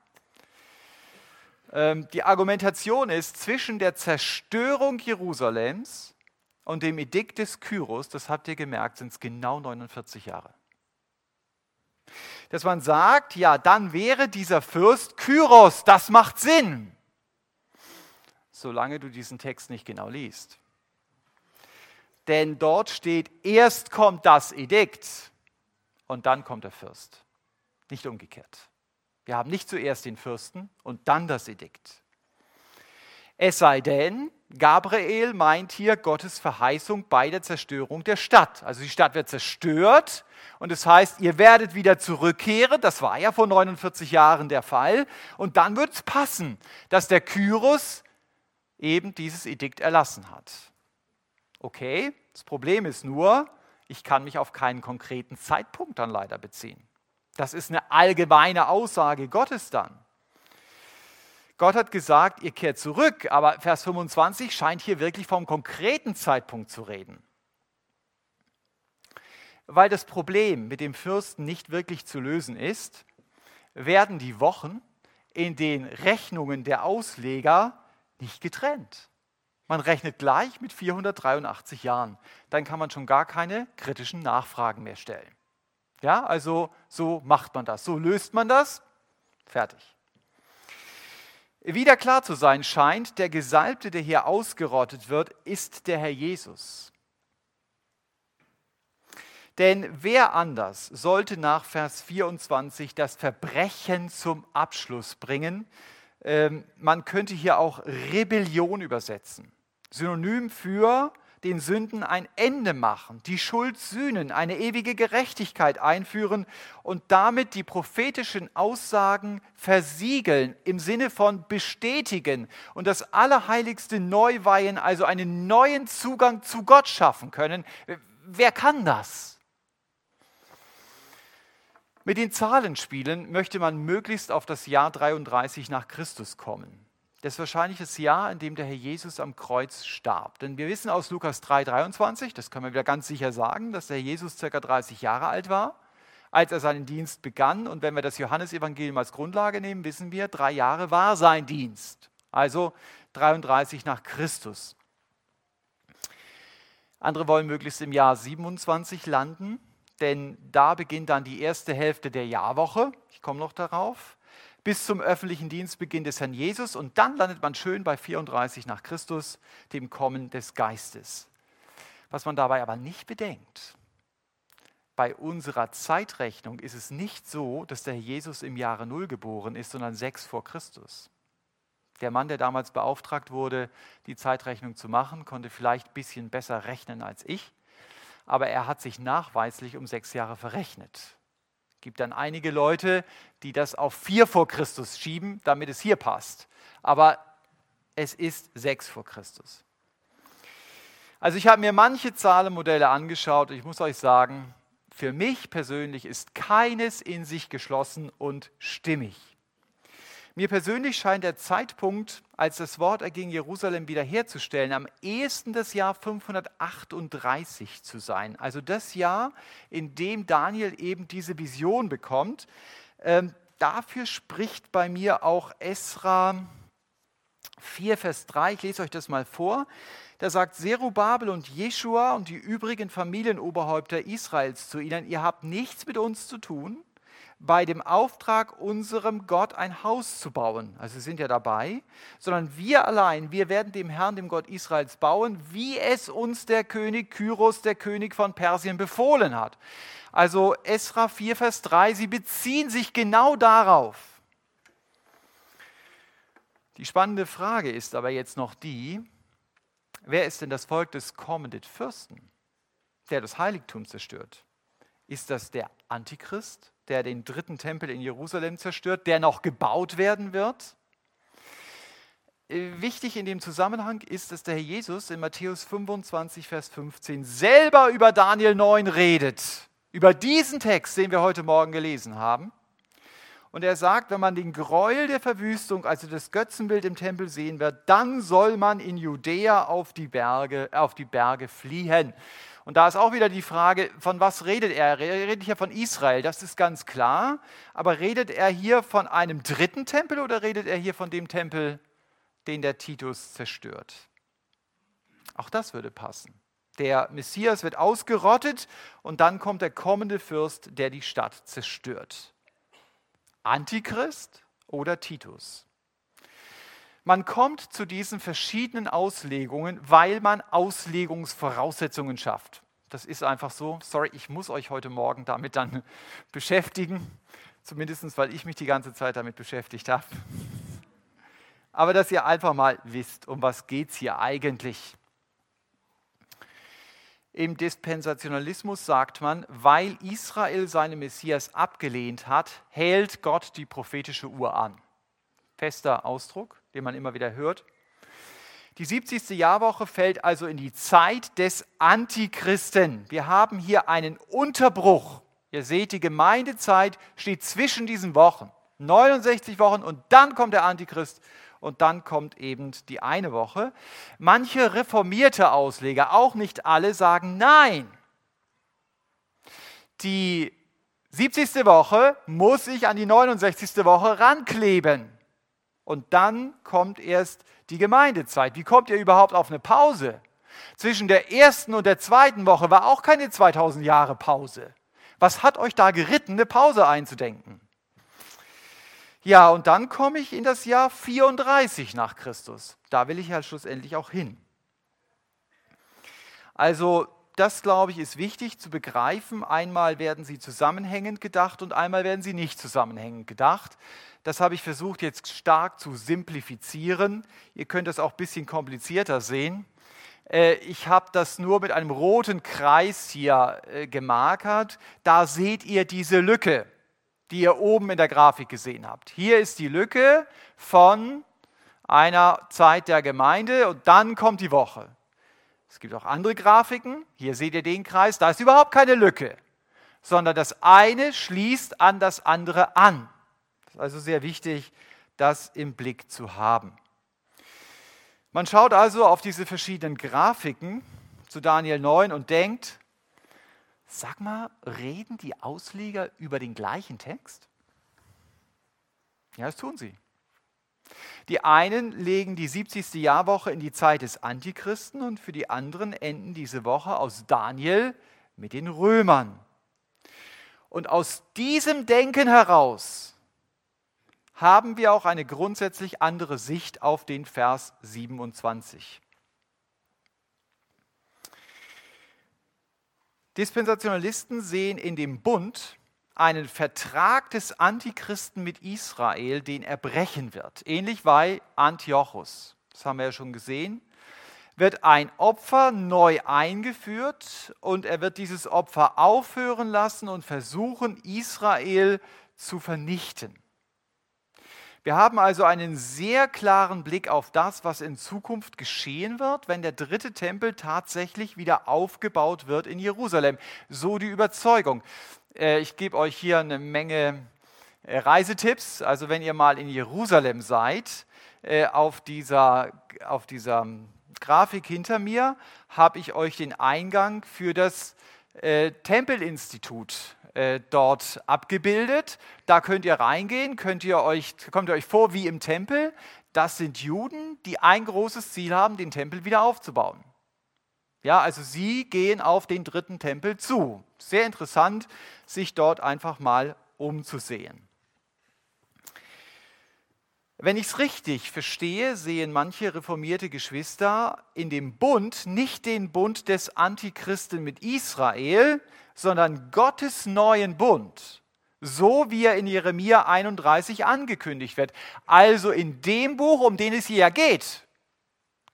Ähm, die Argumentation ist, zwischen der Zerstörung Jerusalems und dem Edikt des Kyros, das habt ihr gemerkt, sind es genau 49 Jahre dass man sagt, ja, dann wäre dieser Fürst Kyros, das macht Sinn, solange du diesen Text nicht genau liest. Denn dort steht, erst kommt das Edikt und dann kommt der Fürst, nicht umgekehrt. Wir haben nicht zuerst den Fürsten und dann das Edikt. Es sei denn, Gabriel meint hier Gottes Verheißung bei der Zerstörung der Stadt. Also die Stadt wird zerstört und es das heißt, ihr werdet wieder zurückkehren. Das war ja vor 49 Jahren der Fall. Und dann wird es passen, dass der Kyros eben dieses Edikt erlassen hat. Okay, das Problem ist nur, ich kann mich auf keinen konkreten Zeitpunkt dann leider beziehen. Das ist eine allgemeine Aussage Gottes dann. Gott hat gesagt, ihr kehrt zurück, aber Vers 25 scheint hier wirklich vom konkreten Zeitpunkt zu reden. Weil das Problem mit dem Fürsten nicht wirklich zu lösen ist, werden die Wochen in den Rechnungen der Ausleger nicht getrennt. Man rechnet gleich mit 483 Jahren. Dann kann man schon gar keine kritischen Nachfragen mehr stellen. Ja, also so macht man das. So löst man das. Fertig. Wieder klar zu sein scheint, der Gesalbte, der hier ausgerottet wird, ist der Herr Jesus. Denn wer anders sollte nach Vers 24 das Verbrechen zum Abschluss bringen? Ähm, man könnte hier auch Rebellion übersetzen. Synonym für den Sünden ein Ende machen, die Schuld sühnen, eine ewige Gerechtigkeit einführen und damit die prophetischen Aussagen versiegeln im Sinne von bestätigen und das Allerheiligste neu weihen, also einen neuen Zugang zu Gott schaffen können. Wer kann das? Mit den Zahlenspielen möchte man möglichst auf das Jahr 33 nach Christus kommen. Ist wahrscheinlich das Jahr, in dem der Herr Jesus am Kreuz starb. Denn wir wissen aus Lukas 3, 23, das können wir wieder ganz sicher sagen, dass der Herr Jesus ca. 30 Jahre alt war, als er seinen Dienst begann. Und wenn wir das Johannesevangelium als Grundlage nehmen, wissen wir, drei Jahre war sein Dienst. Also 33 nach Christus. Andere wollen möglichst im Jahr 27 landen, denn da beginnt dann die erste Hälfte der Jahrwoche. Ich komme noch darauf. Bis zum öffentlichen Dienstbeginn des Herrn Jesus und dann landet man schön bei 34 nach Christus, dem Kommen des Geistes. Was man dabei aber nicht bedenkt, bei unserer Zeitrechnung ist es nicht so, dass der Jesus im Jahre Null geboren ist, sondern sechs vor Christus. Der Mann, der damals beauftragt wurde, die Zeitrechnung zu machen, konnte vielleicht ein bisschen besser rechnen als ich, aber er hat sich nachweislich um sechs Jahre verrechnet. Es gibt dann einige Leute, die das auf vier vor Christus schieben, damit es hier passt. Aber es ist sechs vor Christus. Also ich habe mir manche Zahlenmodelle angeschaut und ich muss euch sagen, für mich persönlich ist keines in sich geschlossen und stimmig. Mir persönlich scheint der Zeitpunkt, als das Wort erging, Jerusalem wiederherzustellen, am ehesten das Jahr 538 zu sein. Also das Jahr, in dem Daniel eben diese Vision bekommt. Ähm, dafür spricht bei mir auch Esra 4, Vers 3. Ich lese euch das mal vor. Da sagt Zerubabel und Jeschua und die übrigen Familienoberhäupter Israels zu ihnen, ihr habt nichts mit uns zu tun bei dem Auftrag, unserem Gott ein Haus zu bauen. Also sie sind ja dabei, sondern wir allein, wir werden dem Herrn, dem Gott Israels bauen, wie es uns der König Kyros, der König von Persien, befohlen hat. Also Esra 4, Vers 3, sie beziehen sich genau darauf. Die spannende Frage ist aber jetzt noch die, wer ist denn das Volk des kommenden Fürsten, der das Heiligtum zerstört? Ist das der Antichrist? Der den dritten Tempel in Jerusalem zerstört, der noch gebaut werden wird. Äh, wichtig in dem Zusammenhang ist, dass der Herr Jesus in Matthäus 25, Vers 15 selber über Daniel 9 redet. Über diesen Text, den wir heute Morgen gelesen haben. Und er sagt, wenn man den Gräuel der Verwüstung, also das Götzenbild im Tempel sehen wird, dann soll man in Judäa auf die Berge, auf die Berge fliehen. Und da ist auch wieder die Frage, von was redet er? Er redet hier von Israel, das ist ganz klar. Aber redet er hier von einem dritten Tempel oder redet er hier von dem Tempel, den der Titus zerstört? Auch das würde passen. Der Messias wird ausgerottet und dann kommt der kommende Fürst, der die Stadt zerstört. Antichrist oder Titus? Man kommt zu diesen verschiedenen Auslegungen, weil man Auslegungsvoraussetzungen schafft. Das ist einfach so. Sorry, ich muss euch heute Morgen damit dann [LAUGHS] beschäftigen. Zumindest, weil ich mich die ganze Zeit damit beschäftigt habe. Aber dass ihr einfach mal wisst, um was geht es hier eigentlich. Im Dispensationalismus sagt man, weil Israel seinen Messias abgelehnt hat, hält Gott die prophetische Uhr an. Fester Ausdruck den man immer wieder hört. Die 70. Jahrwoche fällt also in die Zeit des Antichristen. Wir haben hier einen Unterbruch. Ihr seht, die Gemeindezeit steht zwischen diesen Wochen. 69 Wochen und dann kommt der Antichrist und dann kommt eben die eine Woche. Manche reformierte Ausleger, auch nicht alle, sagen nein. Die 70. Woche muss sich an die 69. Woche rankleben. Und dann kommt erst die Gemeindezeit. Wie kommt ihr überhaupt auf eine Pause? Zwischen der ersten und der zweiten Woche war auch keine 2000 Jahre Pause. Was hat euch da geritten, eine Pause einzudenken? Ja, und dann komme ich in das Jahr 34 nach Christus. Da will ich ja schlussendlich auch hin. Also das, glaube ich, ist wichtig zu begreifen. Einmal werden sie zusammenhängend gedacht und einmal werden sie nicht zusammenhängend gedacht. Das habe ich versucht jetzt stark zu simplifizieren. Ihr könnt das auch ein bisschen komplizierter sehen. Äh, ich habe das nur mit einem roten Kreis hier äh, gemarkert. Da seht ihr diese Lücke, die ihr oben in der Grafik gesehen habt. Hier ist die Lücke von einer Zeit der Gemeinde und dann kommt die Woche. Es gibt auch andere Grafiken. Hier seht ihr den Kreis. Da ist überhaupt keine Lücke, sondern das eine schließt an das andere an also sehr wichtig, das im Blick zu haben. Man schaut also auf diese verschiedenen Grafiken zu Daniel 9 und denkt, Sag mal, reden die Ausleger über den gleichen Text? Ja, das tun sie. Die einen legen die 70. Jahrwoche in die Zeit des Antichristen und für die anderen enden diese Woche aus Daniel mit den Römern. Und aus diesem Denken heraus haben wir auch eine grundsätzlich andere Sicht auf den Vers 27. Dispensationalisten sehen in dem Bund einen Vertrag des Antichristen mit Israel, den er brechen wird. Ähnlich bei Antiochus, das haben wir ja schon gesehen, wird ein Opfer neu eingeführt und er wird dieses Opfer aufhören lassen und versuchen, Israel zu vernichten. Wir haben also einen sehr klaren Blick auf das, was in Zukunft geschehen wird, wenn der dritte Tempel tatsächlich wieder aufgebaut wird in Jerusalem. So die Überzeugung. Äh, ich gebe euch hier eine Menge äh, Reisetipps. Also wenn ihr mal in Jerusalem seid, äh, auf dieser, auf dieser Grafik hinter mir habe ich euch den Eingang für das Tempelinstitut dort abgebildet. Da könnt ihr reingehen, könnt ihr euch, kommt ihr euch vor wie im Tempel. Das sind Juden, die ein großes Ziel haben, den Tempel wieder aufzubauen. Ja, also sie gehen auf den dritten Tempel zu. Sehr interessant, sich dort einfach mal umzusehen. Wenn ich es richtig verstehe, sehen manche reformierte Geschwister in dem Bund nicht den Bund des Antichristen mit Israel, sondern Gottes neuen Bund, so wie er in Jeremia 31 angekündigt wird. Also in dem Buch, um den es hier ja geht.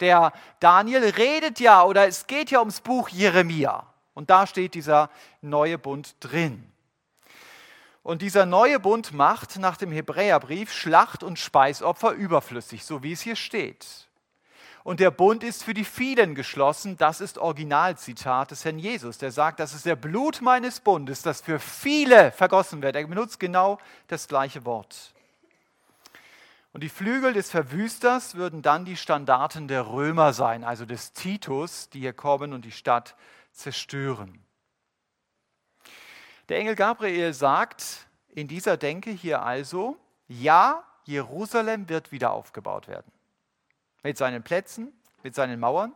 Der Daniel redet ja oder es geht ja ums Buch Jeremia. Und da steht dieser neue Bund drin. Und dieser neue Bund macht nach dem Hebräerbrief Schlacht- und Speisopfer überflüssig, so wie es hier steht. Und der Bund ist für die vielen geschlossen. Das ist Originalzitat des Herrn Jesus. Der sagt, das ist der Blut meines Bundes, das für viele vergossen wird. Er benutzt genau das gleiche Wort. Und die Flügel des Verwüsters würden dann die Standarten der Römer sein, also des Titus, die hier kommen und die Stadt zerstören. Der Engel Gabriel sagt in dieser Denke hier also, ja, Jerusalem wird wieder aufgebaut werden. Mit seinen Plätzen, mit seinen Mauern,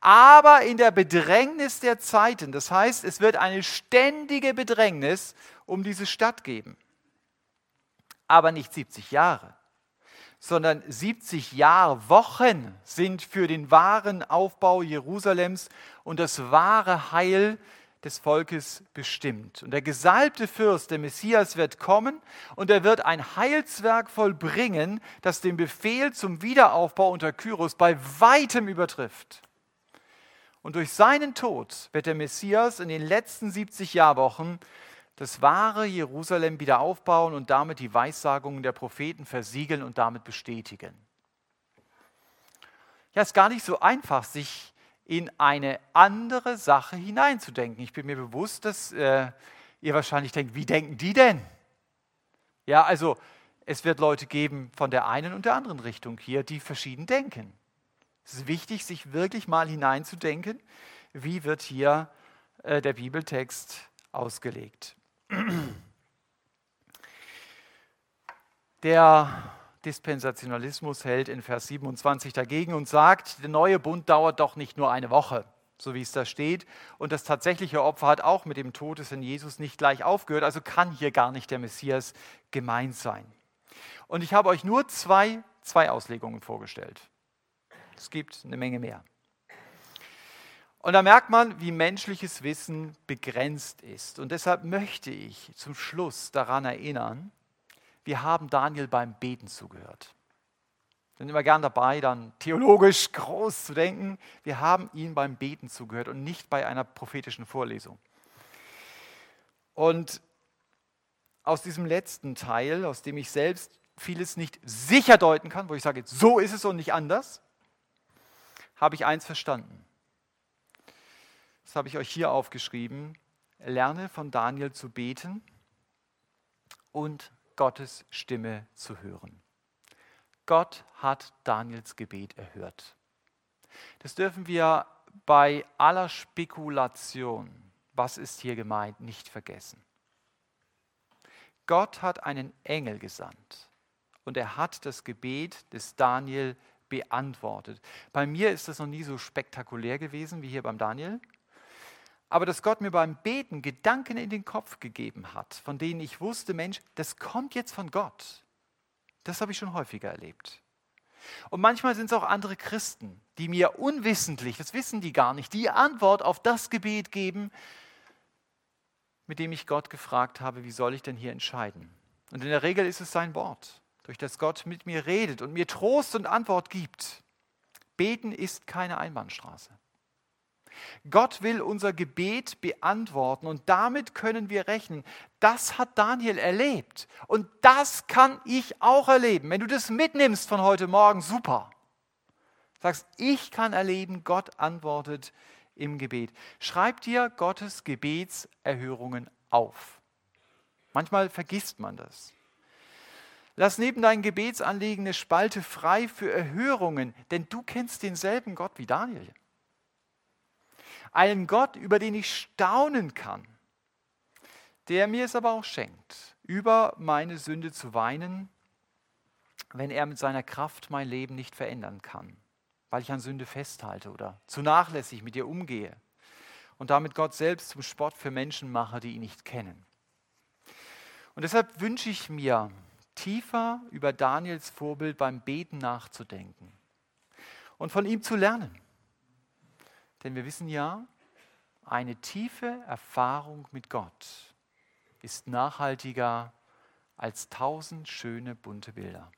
aber in der Bedrängnis der Zeiten. Das heißt, es wird eine ständige Bedrängnis um diese Stadt geben. Aber nicht 70 Jahre, sondern 70 Jahrwochen sind für den wahren Aufbau Jerusalems und das wahre Heil des Volkes bestimmt. Und der gesalbte Fürst, der Messias, wird kommen und er wird ein Heilswerk vollbringen, das den Befehl zum Wiederaufbau unter Kyros bei weitem übertrifft. Und durch seinen Tod wird der Messias in den letzten 70 Jahrwochen das wahre Jerusalem wieder aufbauen und damit die Weissagungen der Propheten versiegeln und damit bestätigen. Ja, es ist gar nicht so einfach, sich in eine andere Sache hineinzudenken. Ich bin mir bewusst, dass äh, ihr wahrscheinlich denkt, wie denken die denn? Ja, also es wird Leute geben von der einen und der anderen Richtung hier, die verschieden denken. Es ist wichtig, sich wirklich mal hineinzudenken, wie wird hier äh, der Bibeltext ausgelegt. [CLEARS THROAT] Der Dispensationalismus hält in Vers 27 dagegen und sagt, der neue Bund dauert doch nicht nur eine Woche, so wie es da steht. Und das tatsächliche Opfer hat auch mit dem Tod des Herrn Jesus nicht gleich aufgehört, also kann hier gar nicht der Messias gemeint sein. Und ich habe euch nur zwei, zwei Auslegungen vorgestellt. Es gibt eine Menge mehr. Und da merkt man, wie menschliches Wissen begrenzt ist. Und deshalb möchte ich zum Schluss daran erinnern, wir haben Daniel beim Beten zugehört. Ich bin immer gern dabei, dann theologisch [LAUGHS] groß zu denken. Wir haben ihm beim Beten zugehört und nicht bei einer prophetischen Vorlesung. Und aus diesem letzten Teil, aus dem ich selbst vieles nicht sicher deuten kann, wo ich sage, so ist es und nicht anders, habe ich eins verstanden. Das habe ich euch hier aufgeschrieben. Lerne von Daniel zu beten und Gottes Stimme zu hören. Gott hat Daniels Gebet erhört. Das dürfen wir bei aller Spekulation was ist hier gemeint, nicht vergessen. Gott hat einen Engel gesandt und er hat das Gebet des Daniel beantwortet. Bei mir ist das noch nie so spektakulär gewesen wie hier beim Daniel. Aber dass Gott mir beim Beten Gedanken in den Kopf gegeben hat, von denen ich wusste, Mensch, das kommt jetzt von Gott. Das habe ich schon häufiger erlebt. Und manchmal sind es auch andere Christen, die mir unwissentlich, das wissen die gar nicht, die Antwort auf das Gebet geben, mit dem ich Gott gefragt habe, wie soll ich denn hier entscheiden? Und in der Regel ist es sein Wort, durch das Gott mit mir redet und mir Trost und Antwort gibt. Beten ist keine Einbahnstraße. Gott will unser Gebet beantworten und damit können wir rechnen. Das hat Daniel erlebt und das kann ich auch erleben. Wenn du das mitnimmst von heute Morgen, super. Sagst, ich kann erleben, Gott antwortet im Gebet. Schreib dir Gottes Gebetserhörungen auf. Manchmal vergisst man das. Lass neben deinen Gebetsanliegen eine Spalte frei für Erhörungen, denn du kennst denselben Gott wie Daniel. Einen Gott, über den ich staunen kann, der mir es aber auch schenkt, über meine Sünde zu weinen, wenn er mit seiner Kraft mein Leben nicht verändern kann, weil ich an Sünde festhalte oder zu nachlässig mit ihr umgehe und damit Gott selbst zum Spott für Menschen mache, die ihn nicht kennen. Und deshalb wünsche ich mir, tiefer über Daniels Vorbild beim Beten nachzudenken und von ihm zu lernen. Denn wir wissen ja, eine tiefe Erfahrung mit Gott ist nachhaltiger als tausend schöne bunte Bilder.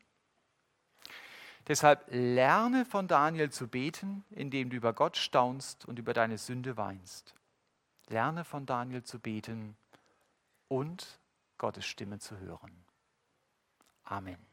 Deshalb lerne von Daniel zu beten, indem du über Gott staunst und über deine Sünde weinst. Lerne von Daniel zu beten und Gottes Stimme zu hören. Amen.